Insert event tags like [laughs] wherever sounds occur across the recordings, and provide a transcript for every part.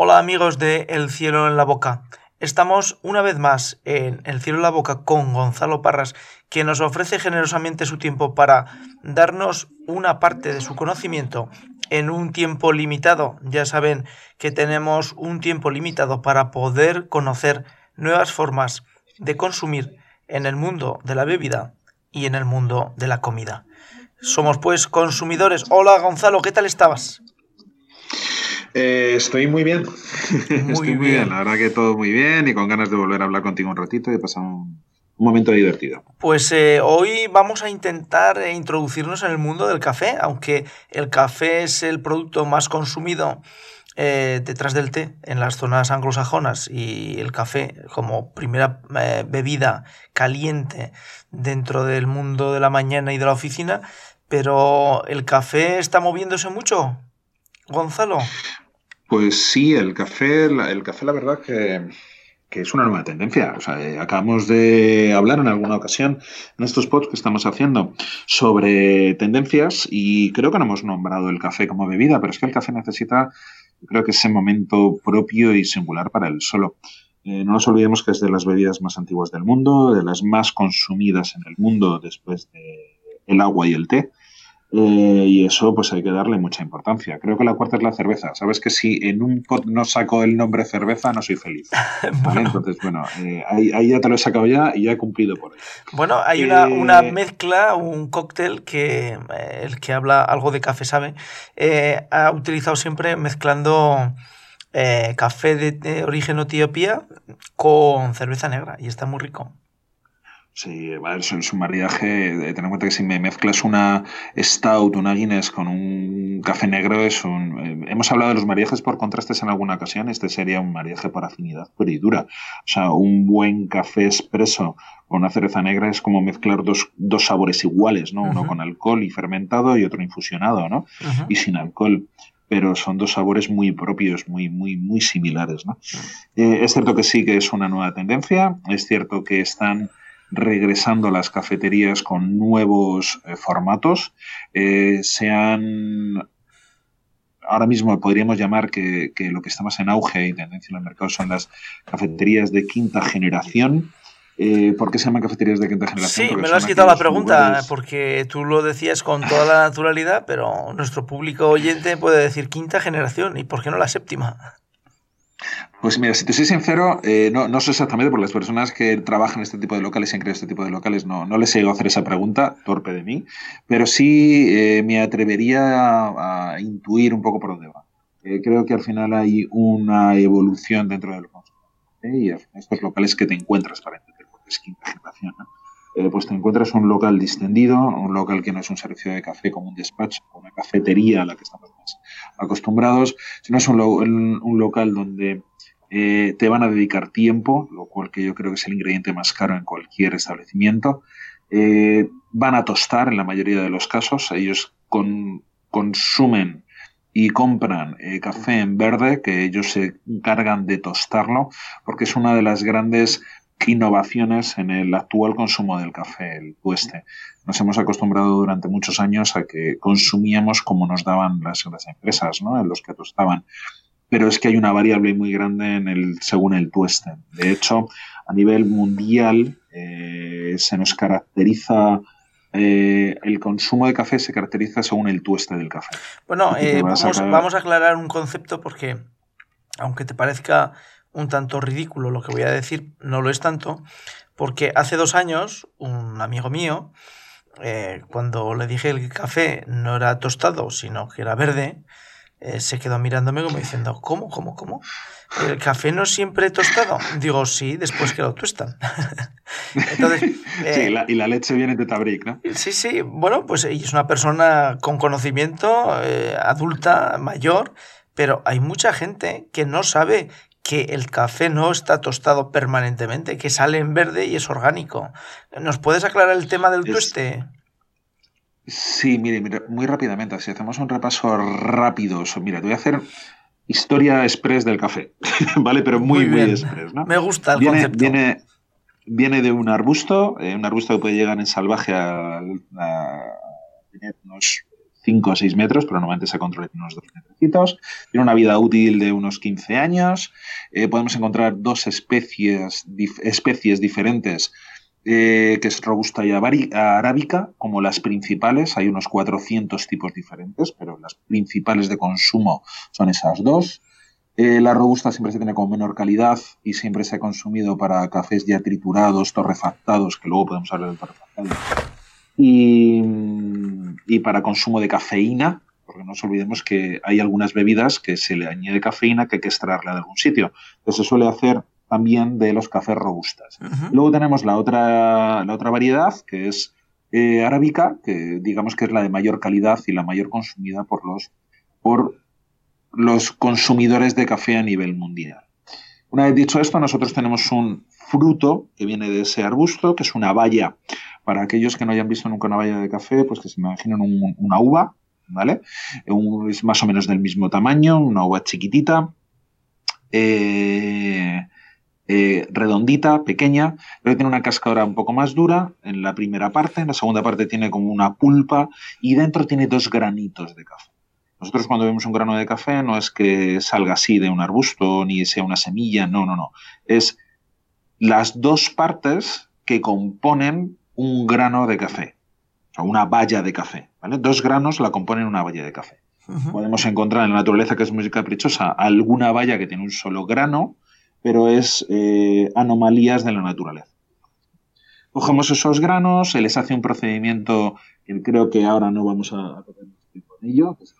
Hola amigos de El cielo en la boca. Estamos una vez más en El cielo en la boca con Gonzalo Parras, que nos ofrece generosamente su tiempo para darnos una parte de su conocimiento en un tiempo limitado. Ya saben que tenemos un tiempo limitado para poder conocer nuevas formas de consumir en el mundo de la bebida y en el mundo de la comida. Somos pues consumidores. Hola Gonzalo, ¿qué tal estabas? Eh, estoy muy bien. estoy muy bien. La verdad que todo muy bien y con ganas de volver a hablar contigo un ratito y pasar un, momento divertido. Pues eh, hoy vamos a intentar eh, introducirnos en el mundo del café, aunque el café es el producto más consumido detrás del té en las zonas anglosajonas y el café como primera bebida caliente dentro del mundo de la mañana y de la oficina, pero el café está moviéndose mucho. Gonzalo. Pues sí, el café, el café la verdad que, es una nueva tendencia. O sea, eh, acabamos de hablar en alguna ocasión en estos posts que estamos haciendo sobre tendencias y creo que no hemos nombrado el café como bebida, pero es que el café necesita, creo que ese momento propio y singular para él solo. Eh, no nos olvidemos que es de las bebidas más antiguas del mundo, de las más consumidas en el mundo después del agua y el té. Eh, y eso pues hay que darle mucha importancia. Creo que la cuarta es la cerveza. Sabes que si en un pot no saco el nombre cerveza, no soy feliz. [laughs] Entonces, bueno, eh, ahí, ya te lo he sacado ya y ya he cumplido por ello. Bueno, hay una, una, eh, mezcla, un cóctel que el que habla algo de café sabe, ha utilizado siempre mezclando café de origen etiopía con cerveza negra y está muy rico. Sí, es un maridaje. Eh, ten en cuenta que si me mezclas una Stout, una Guinness con un café negro, es un. Eh, hemos hablado de los maridajes por contrastes en alguna ocasión. Este sería un maridaje por afinidad pura y dura. O sea, un buen café expreso con una cereza negra es como mezclar dos, sabores iguales, ¿no? Uno con alcohol y fermentado y otro infusionado, ¿no? Y sin alcohol pero son dos sabores muy propios, muy, muy, muy similares. ¿no? Eh, es cierto que sí que es una nueva tendencia, es cierto que están regresando a las cafeterías con nuevos eh, formatos. Eh, sean ahora mismo podríamos llamar que, lo que está más en auge y tendencia en el mercado son las cafeterías de quinta generación. Eh, ¿Por qué se llaman cafeterías de quinta generación? Sí, me lo has quitado la pregunta, porque tú lo decías con toda la naturalidad, pero nuestro público oyente puede decir quinta generación, ¿y por qué no la séptima? Pues mira, si te soy sincero, eh, no, no sé exactamente por las personas que trabajan en este tipo de locales y han creado este tipo de locales, no, no les he ido a hacer esa pregunta, torpe de mí, pero sí eh, me atrevería a, intuir un poco por dónde va. Eh, creo que al final hay una evolución dentro del consumo. Y estos locales que te encuentras para entender, porque es quinta generación, pues te encuentras un local distendido, un local que no es un servicio de café como un despacho, una cafetería a la que estamos más acostumbrados, sino es un, un local donde eh, te van a dedicar tiempo, lo cual que yo creo que es el ingrediente más caro en cualquier establecimiento. Eh, van a tostar en la mayoría de los casos. Ellos consumen y compran eh, café en verde, que ellos se encargan de tostarlo, porque es una de las grandes innovaciones en el actual consumo del café, el tueste. Nos hemos acostumbrado durante muchos años a que consumíamos como nos daban las, las empresas, ¿no? En los que tostaban pero es que hay una variable muy grande en el, según el tueste. De hecho, a nivel mundial eh, se nos caracteriza eh, el consumo de café se caracteriza según el tueste del café. Bueno, eh, vamos, a aclarar un concepto porque, aunque te parezca un tanto ridículo lo que voy a decir, no lo es tanto, porque hace dos años un amigo mío, cuando le dije el café no era tostado, sino que era verde, eh, se quedó mirándome como diciendo, ¿cómo, cómo, cómo? ¿El café no siempre tostado? Digo, sí, después que lo tuestan. [laughs] Entonces, sí, eh, y la leche viene de Tabric, ¿no? Sí, sí, bueno, pues es una persona con conocimiento, eh, adulta, mayor, pero hay mucha gente que no sabe que el café no está tostado permanentemente, que sale en verde y es orgánico. ¿Nos puedes aclarar el tema del tueste? Sí, mire, muy rápidamente, si hacemos un repaso rápido, mira, te voy a hacer historia express del café, ¿vale? Pero muy, muy, express, ¿no? Me gusta el viene, concepto. Viene, viene de un arbusto, eh, un arbusto que puede llegar en salvaje a, tener unos 5 o 6 metros, pero normalmente se controla en unos 2 metros. Tiene una vida útil de unos 15 años. Eh, podemos encontrar dos especies, especies diferentes, eh, que es robusta y arábica, como las principales. Hay unos 400 tipos diferentes, pero las principales de consumo son esas dos. Eh, la robusta siempre se tiene con menor calidad y siempre se ha consumido para cafés ya triturados, torrefactados, que luego podemos hablar del torrefactado. Y, y para consumo de cafeína, porque no nos olvidemos que hay algunas bebidas que se le añade cafeína que hay que extraerla de algún sitio. Entonces se suele hacer también de los cafés robustas. Luego tenemos la otra, la otra variedad, que es eh, arábica, que digamos que es la de mayor calidad y la mayor consumida por los, por los consumidores de café a nivel mundial. Una vez dicho esto, nosotros tenemos un fruto que viene de ese arbusto, que es una valla. Para aquellos que no hayan visto nunca una valla de café, pues que se imaginen una uva, ¿vale? es más o menos del mismo tamaño, una uva chiquitita, eh, eh, redondita, pequeña, pero tiene una cascadora un poco más dura en la primera parte, en la segunda parte tiene como una pulpa y dentro tiene dos granitos de café. Nosotros cuando vemos un grano de café no es que salga así de un arbusto ni sea una semilla, no, no, no. Es las dos partes que componen un grano de café, o sea, una valla de café. ¿vale? Dos granos la componen una valla de café. Podemos encontrar en la naturaleza, que es muy caprichosa, alguna valla que tiene un solo grano, pero es eh, anomalías de la naturaleza. Cogemos esos granos, se les hace un procedimiento que creo que ahora no vamos a, a con ello, que es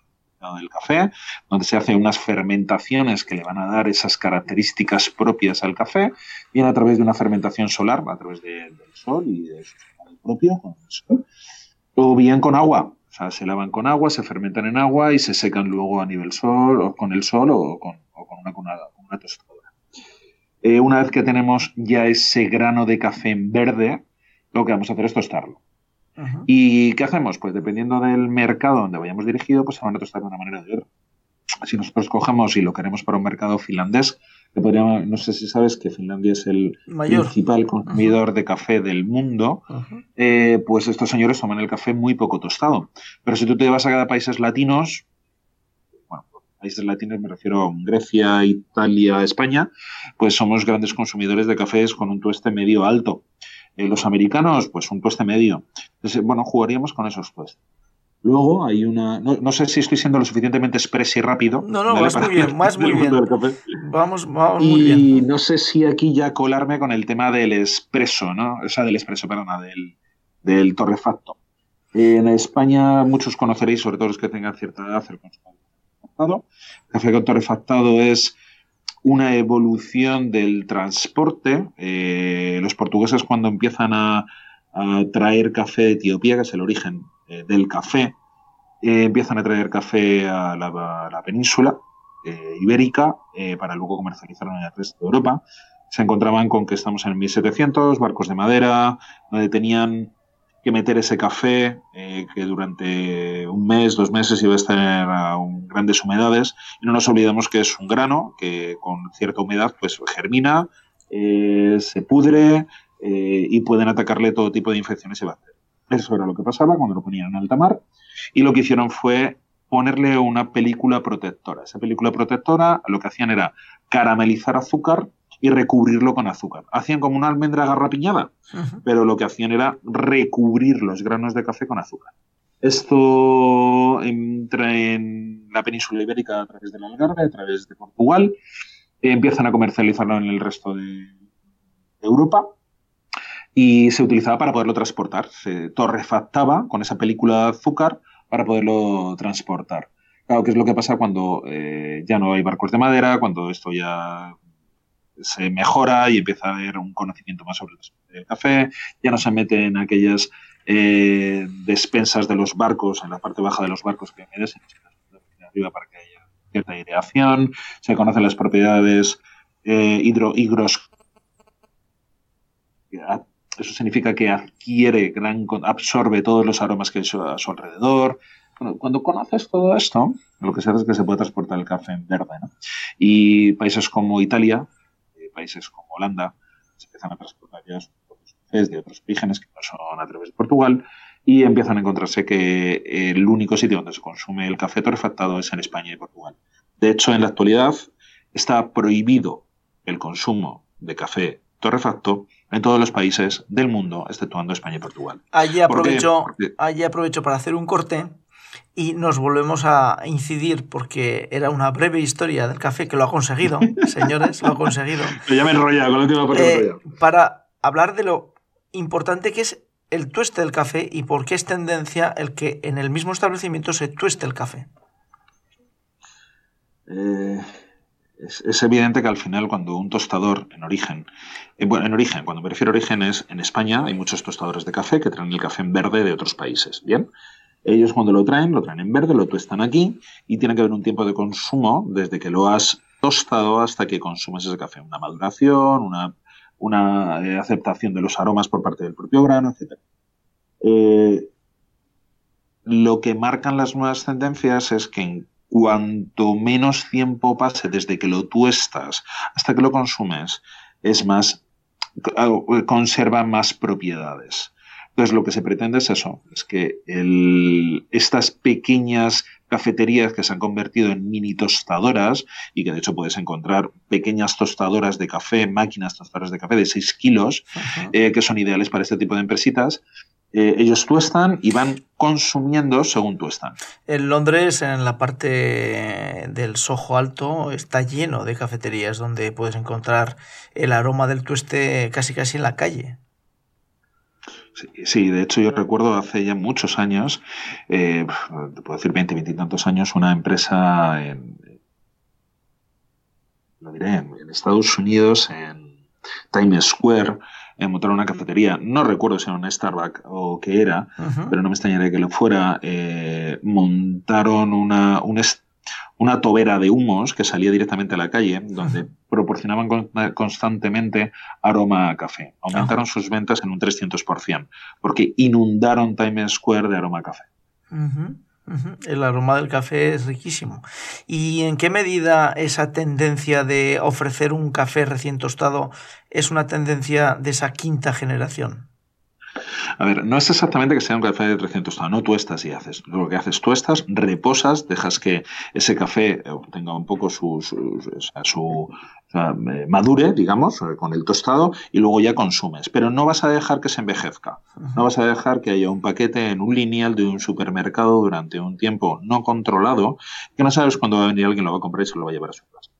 del café, donde se hacen unas fermentaciones que le van a dar esas características propias al café, bien a través de una fermentación solar, a través del sol y de su propio, sol, o bien con agua. O sea, se lavan con agua, se fermentan en agua y se secan luego a nivel sol, o con el sol o con, una, con una, tostadora. Eh, una vez que tenemos ya ese grano de café en verde, lo que vamos a hacer es tostarlo. ¿Y qué hacemos? Pues dependiendo del mercado donde vayamos dirigido, pues se van a tostar de una manera o de otra. Si nosotros cogemos y lo queremos para un mercado finlandés, que podríamos, no sé si sabes que Finlandia es el principal consumidor de café del mundo, eh, pues estos señores toman el café muy poco tostado. Pero si tú te vas a cada países latinos, bueno, países latinos me refiero a Grecia, Italia, España, pues somos grandes consumidores de cafés con un tueste medio alto. Eh, los americanos, pues un tueste medio. Entonces, bueno, jugaríamos con esos tuestes. Luego hay una. No, sé si estoy siendo lo suficientemente express y rápido. No, no, [laughs] vas muy bien, más muy bien. Vamos, vamos y muy bien. Y no sé si aquí ya colarme con el tema del expreso, ¿no? O sea, del expreso, perdona, del, del torrefacto. En España muchos conoceréis, sobre todo los que tengan cierta edad, el torrefactado. El café con torrefactado es una evolución del transporte. Eh, los portugueses cuando empiezan a, traer café de Etiopía, que es el origen eh, del café, eh, empiezan a traer café a la, península ibérica para luego comercializarlo en el resto de Europa. Se encontraban con que estamos en 1700, barcos de madera, donde tenían que meter ese café eh, que durante un mes, dos meses iba a estar a grandes humedades. Y no nos olvidemos que es un grano que con cierta humedad pues germina, eh, se pudre eh, y pueden atacarle todo tipo de infecciones y bacterias. Eso era lo que pasaba cuando lo ponían en alta mar. Y lo que hicieron fue ponerle una película protectora. Esa película protectora lo que hacían era caramelizar azúcar y recubrirlo con azúcar. Hacían como una almendra garrapiñada, pero lo que hacían era recubrir los granos de café con azúcar. Esto entra en la península ibérica a través del Algarve, a través de Portugal. Empiezan a comercializarlo en el resto de Europa y se utilizaba para poderlo transportar. Se torrefactaba con esa película de azúcar para poderlo transportar. Claro, ¿qué es lo que pasa cuando eh, ya no hay barcos de madera, cuando esto ya se mejora y empieza a haber un conocimiento más sobre el café, ya no se mete en aquellas eh, despensas de los barcos, en la parte baja de los barcos que merecen, arriba para que haya cierta aireación, se conocen las propiedades eh, hidro, higros. Eso significa que adquiere, gran, absorbe todos los aromas que hay a su alrededor. cuando conoces todo esto, lo que se hace es que se puede transportar el café en verde. Y países como Italia, países como Holanda se empiezan a transportar ya sus de otros orígenes que no son a través de Portugal y empiezan a encontrarse que el único sitio donde se consume el café torrefactado es en España y Portugal. De hecho, en la actualidad está prohibido el consumo de café torrefacto en todos los países del mundo, exceptuando España y Portugal. Allí aprovecho, allí aprovecho para hacer un corte y nos volvemos a incidir porque era una breve historia del café que lo ha conseguido, [laughs] señores, lo ha conseguido. ya me con la última parte. Eh, para hablar de lo importante que es el tueste del café y por qué es tendencia el que en el mismo establecimiento se tueste el café. Eh, es, evidente que al final cuando un tostador en origen, eh, bueno, en origen, cuando me refiero a origen es en España hay muchos tostadores de café que traen el café en verde de otros países, ¿bien? Ellos cuando lo traen, lo traen en verde, lo tuestan aquí y tiene que haber un tiempo de consumo desde que lo has tostado hasta que consumes ese café. Una maduración, una, eh, aceptación de los aromas por parte del propio grano, etc. Eh, lo que marcan las nuevas tendencias es que en cuanto menos tiempo pase desde que lo tuestas hasta que lo consumes, es más, conserva más propiedades. Entonces, lo que se pretende es eso, es que estas pequeñas cafeterías que se han convertido en mini tostadoras y que de hecho puedes encontrar pequeñas tostadoras de café, máquinas tostadoras de café de 6 kilos, eh, que son ideales para este tipo de empresitas, eh, ellos tuestan y van consumiendo según tuestan. En Londres, en la parte del Soho Alto, está lleno de cafeterías donde puedes encontrar el aroma del tueste casi casi en la calle. Sí, de hecho yo recuerdo hace ya muchos años, eh, te puedo decir 20, 20 y tantos años, una empresa en, lo diré, en Estados Unidos, en Times Square, en montar una cafetería. No recuerdo si era una Starbucks o qué era, pero no me extrañaría que lo fuera. Eh, montaron una, una tobera de humos que salía directamente a la calle, donde proporcionaban constantemente aroma a café. Aumentaron sus ventas en un 300%, porque inundaron Times Square de aroma a café. El aroma del café es riquísimo. ¿Y en qué medida esa tendencia de ofrecer un café recién tostado es una tendencia de esa quinta generación? A ver, no es exactamente que sea un café de 300 tostado, no tuestas y haces. Lo que haces, tuestas, reposas, dejas que ese café eh, tenga un poco su, su, eh, madure, digamos, eh, con el tostado y luego ya consumes. Pero no vas a dejar que se envejezca. No vas a dejar que haya un paquete en un lineal de un supermercado durante un tiempo no controlado, que no sabes cuándo va a venir alguien, lo va a comprar y se lo va a llevar a su casa.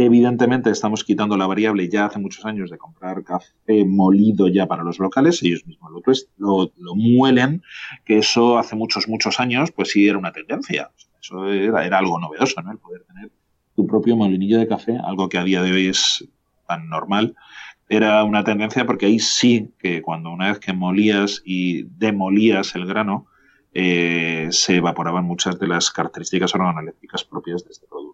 Evidentemente estamos quitando la variable ya hace muchos años de comprar café molido ya para los locales, ellos mismos lo, lo, muelen, que eso hace muchos, muchos años pues sí era una tendencia. Eso era, era algo novedoso, ¿no? El poder tener tu propio molinillo de café, algo que a día de hoy es tan normal. Era una tendencia porque ahí sí que cuando una vez que molías y demolías el grano, eh, se evaporaban muchas de las características organolépticas propias de este producto.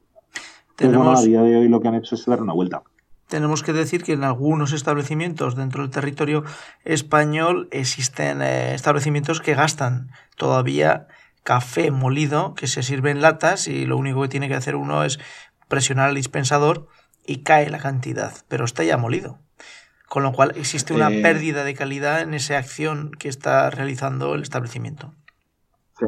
Tenemos, a día de hoy lo que han hecho es dar una vuelta. Tenemos que decir que en algunos establecimientos dentro del territorio español existen eh, establecimientos que gastan todavía café molido que se sirve en latas y lo único que tiene que hacer uno es presionar el dispensador y cae la cantidad, pero está ya molido. Con lo cual existe una eh, pérdida de calidad en esa acción que está realizando el establecimiento. A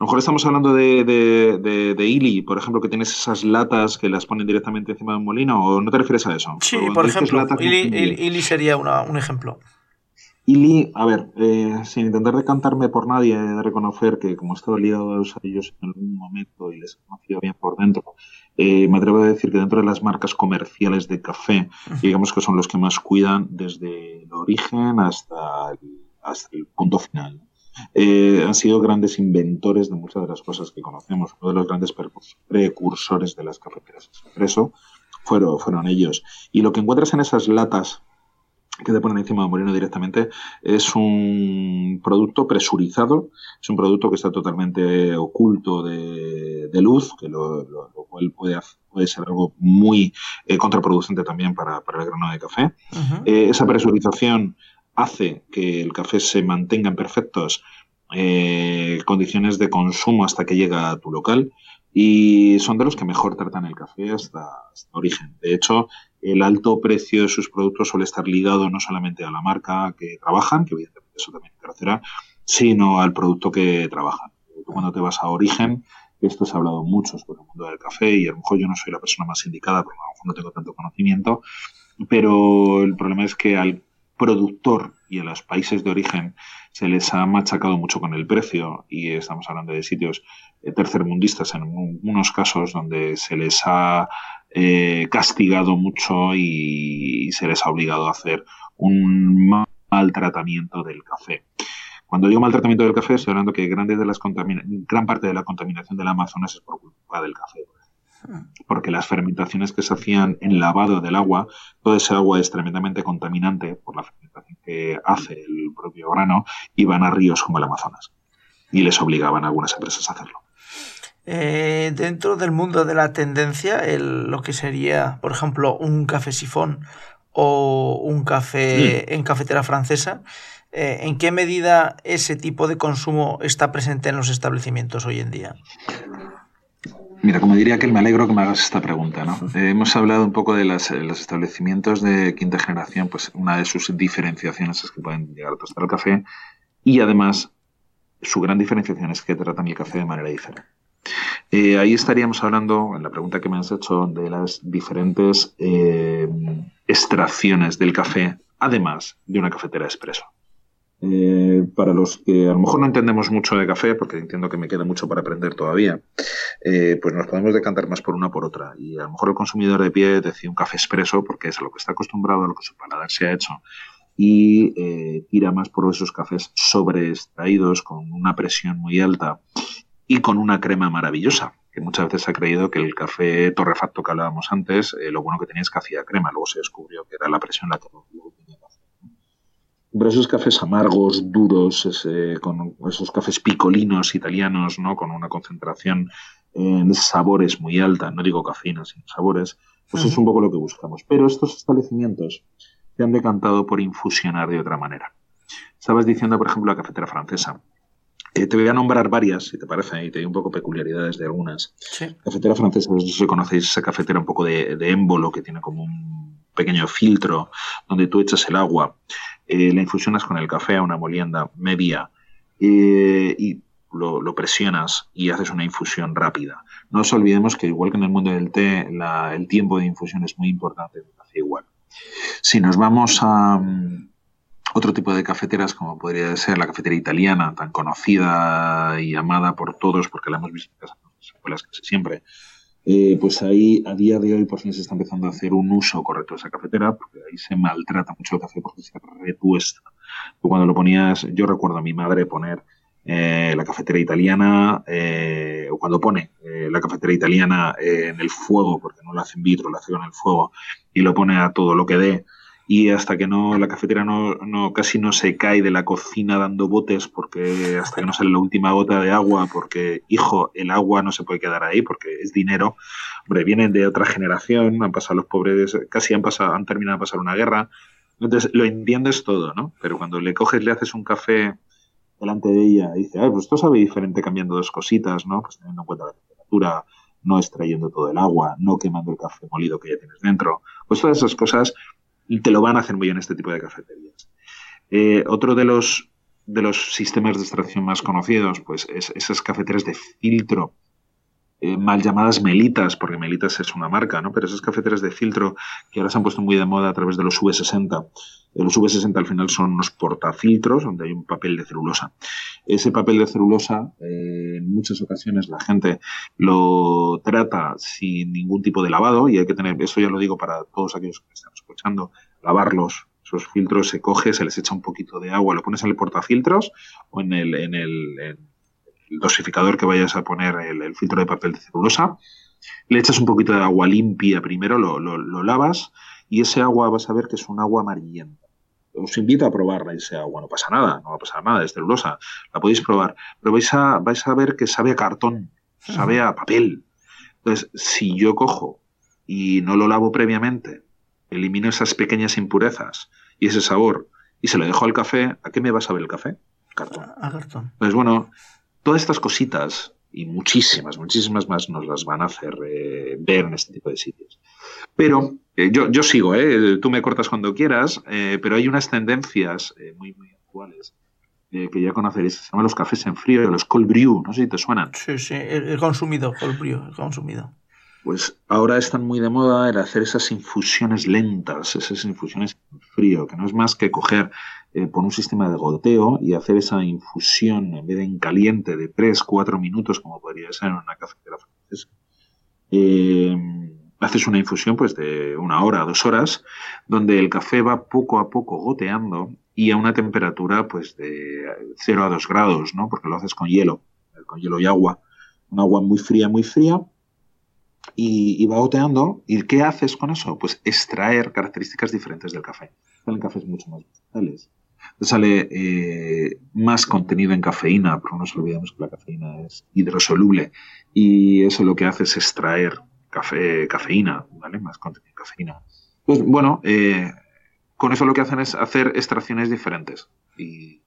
lo mejor estamos hablando de, de, de, Ili, por ejemplo, que tienes esas latas que las ponen directamente encima de un molino, ¿o no te refieres a eso? Sí, por ejemplo, Ili, sería un ejemplo. Ili, a ver, eh, sin intentar decantarme por nadie, he de reconocer que como he estado liado a ellos en algún momento y les he conocido bien por dentro, eh, me atrevo a decir que dentro de las marcas comerciales de café, digamos que son los que más cuidan desde el origen hasta hasta el punto final. Eh, han sido grandes inventores de muchas de las cosas que conocemos. Uno de los grandes precursores de las cafeteras expreso fueron, fueron ellos. Y lo que encuentras en esas latas que te ponen encima de molino directamente, es un producto presurizado, es un producto que está totalmente oculto de, luz, que lo, cual puede, puede, ser algo muy eh, contraproducente también para, el grano de café. Eh, esa presurización hace que el café se mantenga en perfectas eh, condiciones de consumo hasta que llega a tu local y son de los que mejor tratan el café hasta, origen. De hecho, el alto precio de sus productos suele estar ligado no solamente a la marca que trabajan, que evidentemente eso también crecerá, sino al producto que trabajan. Cuando te vas a origen, esto se ha hablado mucho sobre el mundo del café y a lo mejor yo no soy la persona más indicada porque a lo mejor no tengo tanto conocimiento, pero el problema es que al productor y a los países de origen se les ha machacado mucho con el precio y estamos hablando de sitios eh, tercermundistas en unos casos donde se les ha eh, castigado mucho y, se les ha obligado a hacer un mal tratamiento del café. Cuando digo maltratamiento del café, estoy hablando que de las gran parte de la contaminación del Amazonas es por culpa del café. Porque las fermentaciones que se hacían en lavado del agua, toda esa agua es tremendamente contaminante por la fermentación que hace el propio grano y van a ríos como el Amazonas. Y les obligaban a algunas empresas a hacerlo. Eh, dentro del mundo de la tendencia, lo que sería, por ejemplo, un café sifón o un café mm. en cafetera francesa, eh, ¿en qué medida ese tipo de consumo está presente en los establecimientos hoy en día? Mira, como diría que me alegro que me hagas esta pregunta. ¿no? Eh, hemos hablado un poco de los establecimientos de quinta generación, pues una de sus diferenciaciones es que pueden llegar a tostar el café y además su gran diferenciación es que tratan el café de manera diferente. Eh, ahí estaríamos hablando, en la pregunta que me has hecho, de las diferentes extracciones del café, además de una cafetera expreso. Eh, para los que a lo mejor no entendemos mucho de café, porque entiendo que me queda mucho para aprender todavía, eh, pues nos podemos decantar más por una por otra. Y a lo mejor el consumidor de pie decide un café expreso porque es a lo que está acostumbrado, a lo que su paladar se ha hecho, y eh, tira más por esos cafés sobreextraídos con una presión muy alta y con una crema maravillosa. Que muchas veces se ha creído que el café torrefacto que hablábamos antes, lo bueno que tenía es que hacía crema, luego se descubrió que era la presión la que pero esos cafés amargos, duros, con esos cafés picolinos italianos, ¿no? Con una concentración en sabores muy alta, no digo cafeína, sino sabores, pues es un poco lo que buscamos. Pero estos establecimientos se han decantado por infusionar de otra manera. Estabas diciendo, por ejemplo, la cafetera francesa. Eh, te voy a nombrar varias, si te parece, y te doy un poco peculiaridades de algunas. Cafetera francesa, no sé si conocéis esa cafetera un poco de, de émbolo que tiene como un pequeño filtro donde tú echas el agua eh, la infusionas con el café a una molienda media eh, y lo, presionas y haces una infusión rápida. No nos olvidemos que igual que en el mundo del té, el tiempo de infusión es muy importante, igual. Si nos vamos a mm, otro tipo de cafeteras, como podría ser la cafetera italiana, tan conocida y amada por todos, porque la hemos visto en las escuelas casi siempre, eh, pues ahí a día de hoy por fin se está empezando a hacer un uso correcto de esa cafetera, porque ahí se maltrata mucho el café porque se retuesta. cuando lo ponías, yo recuerdo a mi madre poner eh, la cafetera italiana, eh, o cuando pone la cafetera italiana en el fuego, porque no la hace en vitro, la hace en el fuego, y lo pone a todo lo que dé, y hasta que no la cafetera no, no, casi no se cae de la cocina dando botes porque hasta que no sale la última gota de agua porque hijo el agua no se puede quedar ahí porque es dinero. Hombre vienen de otra generación han pasado los pobres casi han pasado han terminado de pasar una guerra. Entonces lo entiendes todo no pero cuando le coges le haces un café delante de ella y dice ah pues esto sabe diferente cambiando dos cositas no pues teniendo en cuenta la temperatura no extrayendo todo el agua no quemando el café molido que ya tienes dentro pues todas esas cosas y te lo van a hacer muy bien este tipo de cafeterías. Eh, otro de los, de los sistemas de extracción más conocidos, pues es esas cafeteras de filtro eh, mal llamadas melitas, porque melitas es una marca, ¿no? Pero esas cafeteras de filtro que ahora se han puesto muy de moda a través de los V60. Eh, los V60 al final son unos portafiltros donde hay un papel de celulosa. Ese papel de celulosa, eh, en muchas ocasiones la gente lo trata sin ningún tipo de lavado y hay que tener, eso ya lo digo para todos aquellos que están escuchando, lavarlos, esos filtros se coge, se les echa un poquito de agua, lo pones en el portafiltros o en el, en el el dosificador que vayas a poner el, filtro de papel de celulosa, le echas un poquito de agua limpia primero, lo, lo, lavas y ese agua vas a ver que es un agua amarillenta. Os invito a probarla ese agua, no pasa nada, no va a pasar nada, es celulosa, la podéis probar, pero vais a, vais a ver que sabe a cartón, sabe a papel. Entonces, si yo cojo y no lo lavo previamente, elimino esas pequeñas impurezas y ese sabor y se lo dejo al café, ¿a qué me va a saber el café? Cartón. A cartón. Entonces, bueno, Todas estas cositas y muchísimas, muchísimas más nos las van a hacer eh, ver en este tipo de sitios. Pero eh, yo, yo, sigo, ¿eh? tú me cortas cuando quieras, pero hay unas tendencias muy, muy actuales eh, que ya conoceréis, se llaman los cafés en frío, los cold brew, no sé si te suenan. Sí, sí, he consumido cold brew, he consumido. Pues ahora están muy de moda el hacer esas infusiones lentas, esas infusiones en frío, que no es más que coger eh, por un sistema de goteo y hacer esa infusión en vez de en caliente de 3-4 minutos, como podría ser en una cafetera francesa. Eh, haces una infusión pues de una hora, dos horas, donde el café va poco a poco goteando y a una temperatura pues de 0 a 2 grados, ¿no? Porque lo haces con hielo, con hielo y agua. Un agua muy fría, muy fría, y, va goteando. ¿Y qué haces con eso? Pues extraer características diferentes del café. Salen cafés mucho más vegetales. Sale eh, más contenido en cafeína, porque no nos olvidemos que la cafeína es hidrosoluble y eso lo que hace es extraer café, cafeína, ¿vale? Más contenido en cafeína. Pues bueno, eh, con eso lo que hacen es hacer extracciones diferentes y,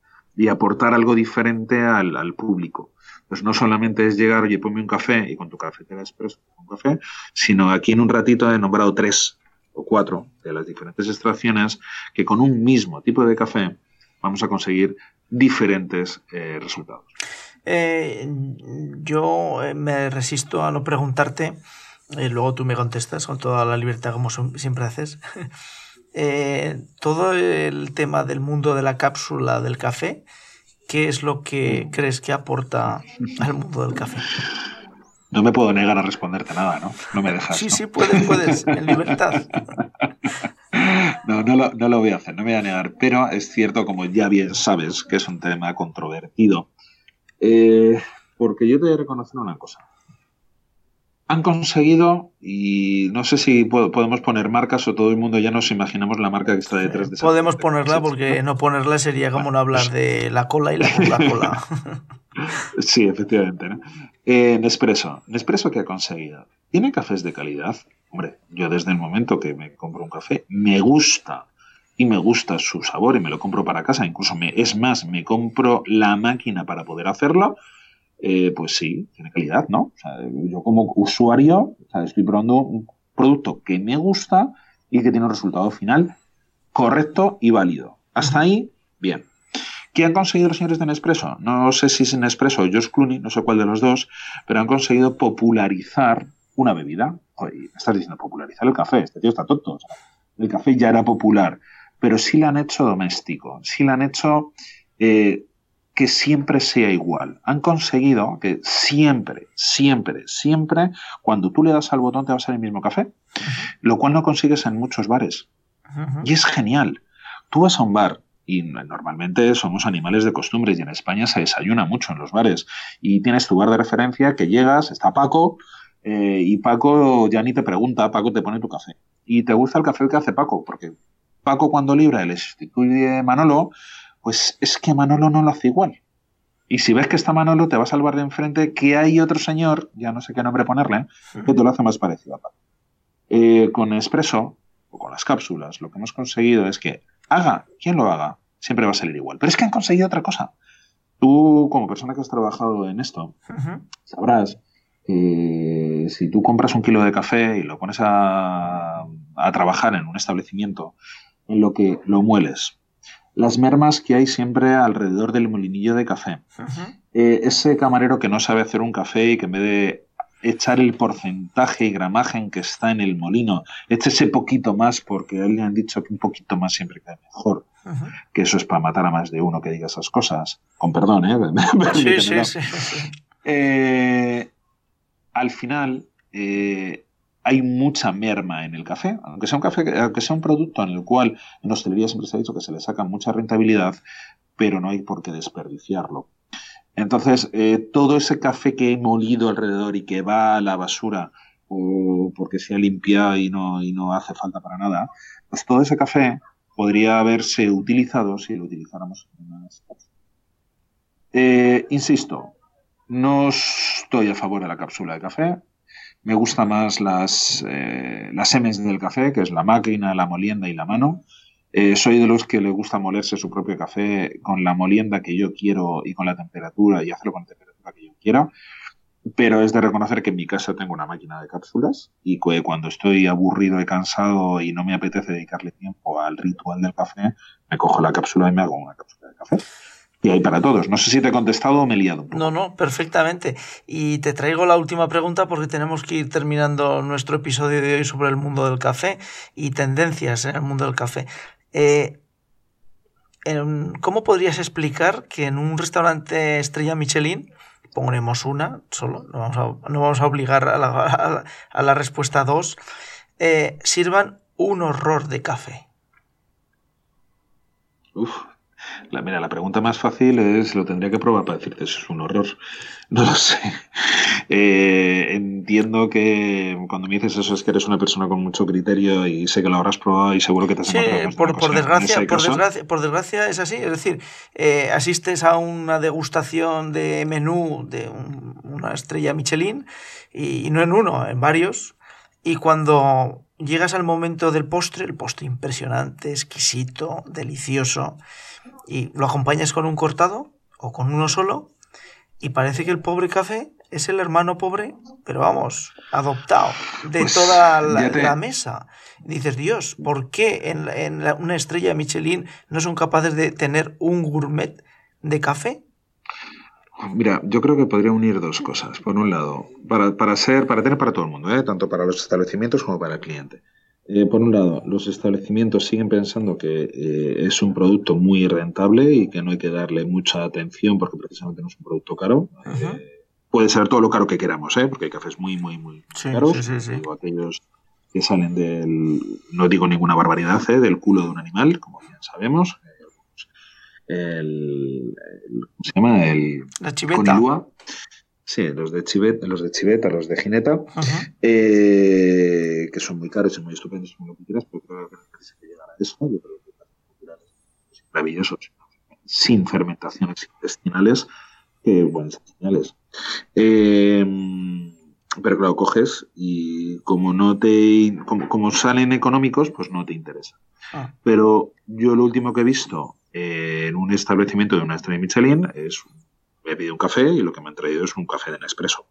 aportar algo diferente al, público. Pues no solamente es llegar, oye, ponme un café y con tu cafetera expreso un café, sino aquí en un ratito he nombrado tres o cuatro de las diferentes extracciones que con un mismo tipo de café vamos a conseguir diferentes eh, resultados. Eh, yo me resisto a no preguntarte, y luego tú me contestas con toda la libertad como siempre haces. [laughs] Eh, todo el tema del mundo de la cápsula del café, ¿qué es lo que crees que aporta [laughs] al mundo del café? No me puedo negar a responderte nada, ¿no? No me dejas. Sí, sí, puedes, puedes, [laughs] en libertad. No, no lo, no lo, voy a hacer, no me voy a negar, pero es cierto, como ya bien sabes, que es un tema controvertido. Eh, porque yo te voy a reconocer una cosa han conseguido, y no sé si podemos poner marcas o todo el mundo ya nos imaginamos la marca que está detrás de esa Podemos ponerla porque no ponerla sería como no hablar de la cola y la [laughs] Coca-Cola. sí, efectivamente. ¿no? Eh, Nespresso. ¿Nespresso qué ha conseguido? ¿Tiene cafés de calidad? Hombre, yo desde el momento que me compro un café, me gusta y me gusta su sabor y me lo compro para casa. Incluso es más, me compro la máquina para poder hacerlo eh, pues sí, tiene calidad, ¿no? yo como usuario estoy probando un producto que me gusta y que tiene un resultado final correcto y válido. Hasta ahí, bien. ¿Qué han conseguido los señores de Nespresso? No sé si es Nespresso o Josh Clooney, no sé cuál de los dos, pero han conseguido popularizar una bebida. Me estás diciendo popularizar el café, este tío está tonto. el café ya era popular, pero sí lo han hecho doméstico, sí lo han hecho eh, que siempre sea igual. Han conseguido que siempre, siempre, siempre, cuando tú le das al botón te va a salir el mismo café, lo cual no consigues en muchos bares. Y es genial. Tú vas a un bar y normalmente somos animales de costumbres y en España se desayuna mucho en los bares y tienes tu bar de referencia que llegas, está Paco eh, y Paco ya ni te pregunta, Paco te pone tu café. Y te gusta el café que hace Paco, porque Paco cuando libra le sustituye Manolo, pues es que Manolo no lo hace igual. Y si ves que está Manolo, te vas al bar de enfrente, que hay otro señor, ya no sé qué nombre ponerle, que te lo hace más parecido a Paco. Eh, con Expreso, o con las cápsulas, lo que hemos conseguido es que haga quien lo haga, siempre va a salir igual. Pero es que han conseguido otra cosa. Tú, como persona que has trabajado en esto, sabrás si tú compras un kilo de café y lo pones a, a trabajar en un establecimiento en lo que lo mueles, las mermas que hay siempre alrededor del molinillo de café. Eh, ese camarero que no sabe hacer un café y que en vez de echar el porcentaje y gramaje en que está en el molino, eche ese poquito más porque a él le han dicho que un poquito más siempre queda mejor. Que eso es para matar a más de uno que diga esas cosas. Con perdón, ¿eh? [laughs] sí, sí, sí, eh, al final, eh, hay mucha merma en el café, aunque sea un café, aunque sea un producto en el cual en hostelería siempre se ha dicho que se le saca mucha rentabilidad, pero no hay por qué desperdiciarlo. Entonces, eh, todo ese café que he molido alrededor y que va a la basura o porque se ha limpiado y no, y no hace falta para nada, pues todo ese café podría haberse utilizado si lo utilizáramos en eh, insisto, no estoy a favor de la cápsula de café, me gusta más las, eh, las semes del café, que es la máquina, la molienda y la mano. Eh, soy de los que le gusta molerse su propio café con la molienda que yo quiero y con la temperatura y hacerlo con la temperatura que yo quiera. Pero es de reconocer que en mi casa tengo una máquina de cápsulas y que cuando estoy aburrido y cansado y no me apetece dedicarle tiempo al ritual del café, me cojo la cápsula y me hago una cápsula de café. Y hay para todos. No sé si te he contestado o me he liado. No, no, perfectamente. Y te traigo la última pregunta porque tenemos que ir terminando nuestro episodio de hoy sobre el mundo del café y tendencias en el mundo del café. Eh, ¿Cómo podrías explicar que en un restaurante estrella Michelin, ponemos una solo, no vamos a, no vamos a obligar a la, a la, respuesta dos, eh, sirvan un horror de café? Uf, la, mira, la pregunta más fácil es, lo tendría que probar para decirte, eso es un horror. [laughs] No lo sé. Eh, entiendo que cuando me dices eso es que eres una persona con mucho criterio y sé que lo habrás probado y seguro que te has sí, por, por, desgracia, por, desgracia, por desgracia es así. Es decir, eh, asistes a una degustación de menú de una estrella Michelin y no en uno, en varios. Y cuando llegas al momento del postre, el postre impresionante, exquisito, delicioso, y lo acompañas con un cortado o con uno solo, y parece que el pobre café es el hermano pobre, pero vamos, adoptado de pues toda la, mesa. dices, Dios, ¿por qué en, en una estrella Michelin no son capaces de tener un gourmet de café? Mira, yo creo que podría unir dos cosas. Por un lado, para, para ser, para tener para todo el mundo, ¿eh? tanto para los establecimientos como para el cliente. Eh, por un lado, los establecimientos siguen pensando que eh, es un producto muy rentable y que no hay que darle mucha atención porque precisamente no es un producto caro. puede ser todo lo caro que queramos, ¿eh? porque hay cafés muy, muy, muy caros. Digo, aquellos que salen del, no digo ninguna barbaridad, del culo de un animal, como bien sabemos el, ¿cómo se llama? El la chiveta. Sí, los de chiveta, los de chiveta, los de jineta, eh, que son muy caros y muy estupendos, como lo que quieras, pero creo que que llegar a eso. Yo creo que son maravillosos, sin fermentaciones intestinales, que buenas señales. Eh, pero claro, coges y como no te como, como salen económicos, pues no te interesa. Ah. Pero yo lo último que he visto eh, en un establecimiento de una estrella Michelin es he pedido un café y lo que me han traído es un café de Nespresso.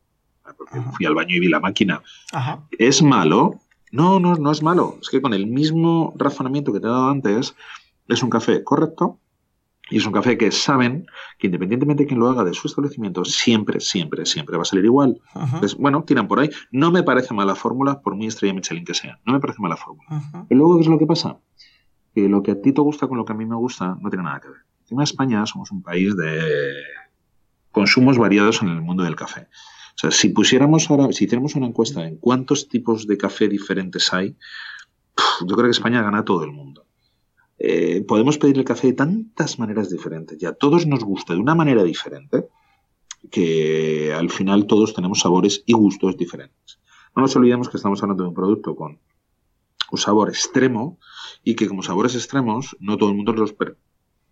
Porque fui al baño y vi la máquina. ¿Es malo? No, no, no es malo. Es que con el mismo razonamiento que te he dado antes, es un café correcto y es un café que saben que independientemente de quién lo haga de su establecimiento, siempre, siempre, siempre va a salir igual. Entonces, bueno, tiran por ahí. No me parece mala fórmula, por muy estrella Michelin que sea. No me parece mala fórmula. Pero luego, ¿qué es lo que pasa? que lo que a ti te gusta con lo que a mí me gusta no tiene nada que ver. Encima España somos un país de consumos variados en el mundo del café. O sea, si pusiéramos ahora, si hiciéramos una encuesta en cuántos tipos de café diferentes hay, yo creo que España gana todo el mundo. Eh, podemos pedir el café de tantas maneras diferentes y a todos nos gusta de una manera diferente que al final todos tenemos sabores y gustos diferentes. No nos olvidemos que estamos hablando de un producto con un sabor extremo y que como sabores extremos no todo el mundo los,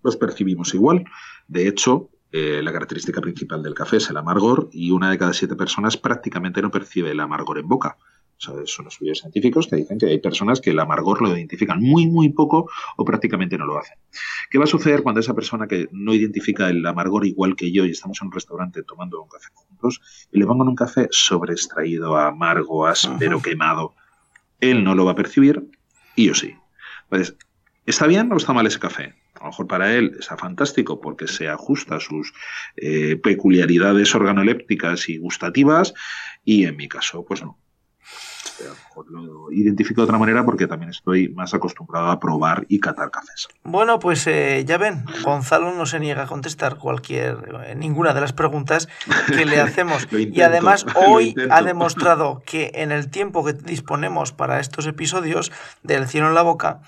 los percibimos igual. De hecho, eh, la característica principal del café es el amargor y una de cada siete personas prácticamente no percibe el amargor en boca. O sea, son estudios científicos que dicen que hay personas que el amargor lo identifican muy, muy poco o prácticamente no lo hacen. ¿Qué va a suceder cuando esa persona que no identifica el amargor igual que yo y estamos en un restaurante tomando un café juntos y le pongan un café sobreextraído, amargo, áspero, quemado? Él no lo va a percibir y yo sí. Pues, ¿está bien o está mal ese café? A lo mejor para él está fantástico porque se ajusta a sus eh, peculiaridades organolépticas y gustativas y en mi caso, pues no a lo mejor lo identifico de otra manera porque también estoy más acostumbrado a probar y catar cafés. Bueno, pues eh, ya ven, Gonzalo no se niega a contestar cualquier, eh, ninguna de las preguntas que le [laughs] hacemos. y además [laughs] hoy ha demostrado que en el tiempo que disponemos para estos episodios del cielo en la boca,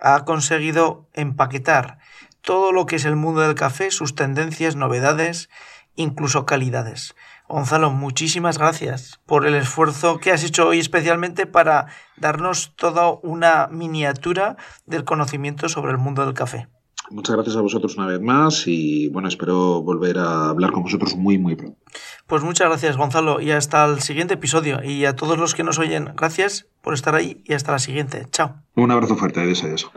ha conseguido empaquetar todo lo que es el mundo del café, sus tendencias, novedades, incluso calidades. Gonzalo, muchísimas gracias por el esfuerzo que has hecho hoy especialmente para darnos toda una miniatura del conocimiento sobre el mundo del café. Muchas gracias a vosotros una vez más y bueno, espero volver a hablar con vosotros muy muy pronto. Pues muchas gracias Gonzalo y hasta el siguiente episodio y a todos los que nos oyen, gracias por estar ahí y hasta la siguiente. Chao. Un abrazo fuerte, adiós, adiós.